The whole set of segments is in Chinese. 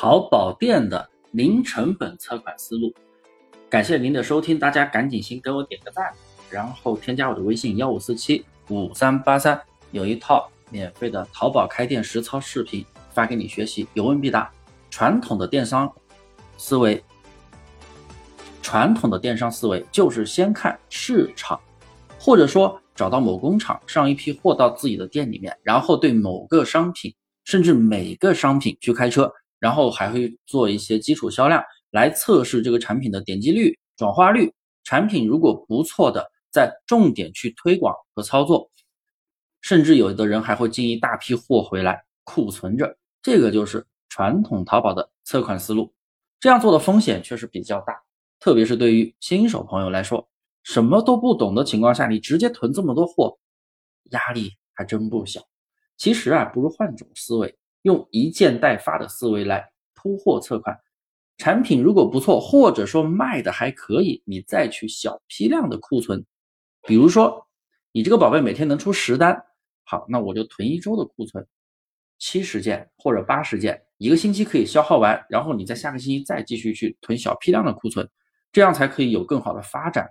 淘宝店的零成本测款思路。感谢您的收听，大家赶紧先给我点个赞，然后添加我的微信幺五四七五三八三，有一套免费的淘宝开店实操视频发给你学习，有问必答。传统的电商思维，传统的电商思维就是先看市场，或者说找到某工厂上一批货到自己的店里面，然后对某个商品甚至每个商品去开车，然后还会做一些基础销量。来测试这个产品的点击率、转化率，产品如果不错的，再重点去推广和操作，甚至有的人还会进一大批货回来库存着，这个就是传统淘宝的测款思路。这样做的风险确实比较大，特别是对于新手朋友来说，什么都不懂的情况下，你直接囤这么多货，压力还真不小。其实啊，不如换种思维，用一件代发的思维来铺货测款。产品如果不错，或者说卖的还可以，你再去小批量的库存。比如说，你这个宝贝每天能出十单，好，那我就囤一周的库存，七十件或者八十件，一个星期可以消耗完，然后你在下个星期再继续去囤小批量的库存，这样才可以有更好的发展。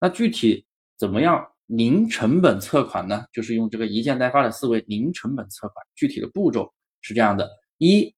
那具体怎么样零成本测款呢？就是用这个一件代发的思维，零成本测款。具体的步骤是这样的：一，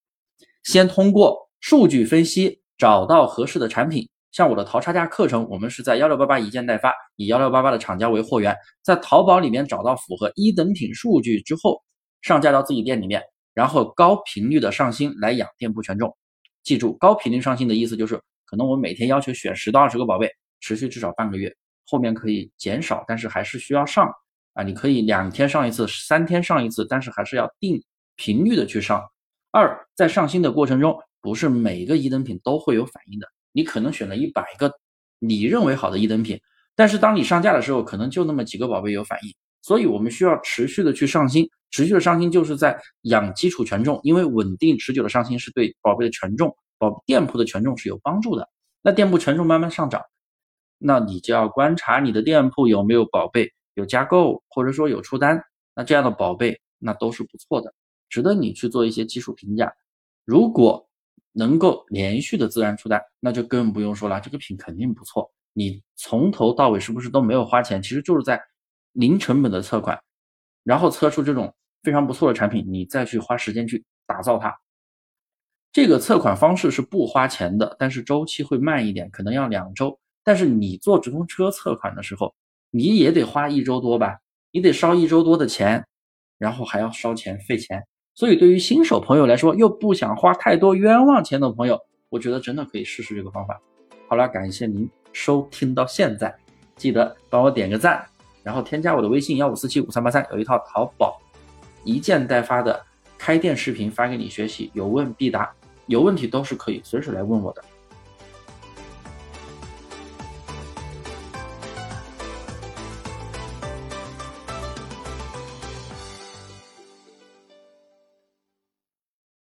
先通过。数据分析找到合适的产品，像我的淘差价课程，我们是在幺六八八一件代发，以幺六八八的厂家为货源，在淘宝里面找到符合一等品数据之后，上架到自己店里面，然后高频率的上新来养店铺权重。记住，高频率上新的意思就是，可能我们每天要求选十到二十个宝贝，持续至少半个月，后面可以减少，但是还是需要上啊。你可以两天上一次，三天上一次，但是还是要定频率的去上。二，在上新的过程中。不是每个一等品都会有反应的，你可能选了一百个你认为好的一等品，但是当你上架的时候，可能就那么几个宝贝有反应，所以我们需要持续的去上新，持续的上新就是在养基础权重，因为稳定持久的上新是对宝贝的权重、宝店铺的权重是有帮助的。那店铺权重慢慢上涨，那你就要观察你的店铺有没有宝贝有加购或者说有出单，那这样的宝贝那都是不错的，值得你去做一些技术评价。如果能够连续的自然出单，那就更不用说了，这个品肯定不错。你从头到尾是不是都没有花钱？其实就是在零成本的测款，然后测出这种非常不错的产品，你再去花时间去打造它。这个测款方式是不花钱的，但是周期会慢一点，可能要两周。但是你坐直通车测款的时候，你也得花一周多吧？你得烧一周多的钱，然后还要烧钱费钱。所以，对于新手朋友来说，又不想花太多冤枉钱的朋友，我觉得真的可以试试这个方法。好了，感谢您收听到现在，记得帮我点个赞，然后添加我的微信幺五四七五三八三，有一套淘宝一件代发的开店视频发给你学习，有问必答，有问题都是可以随时来问我的。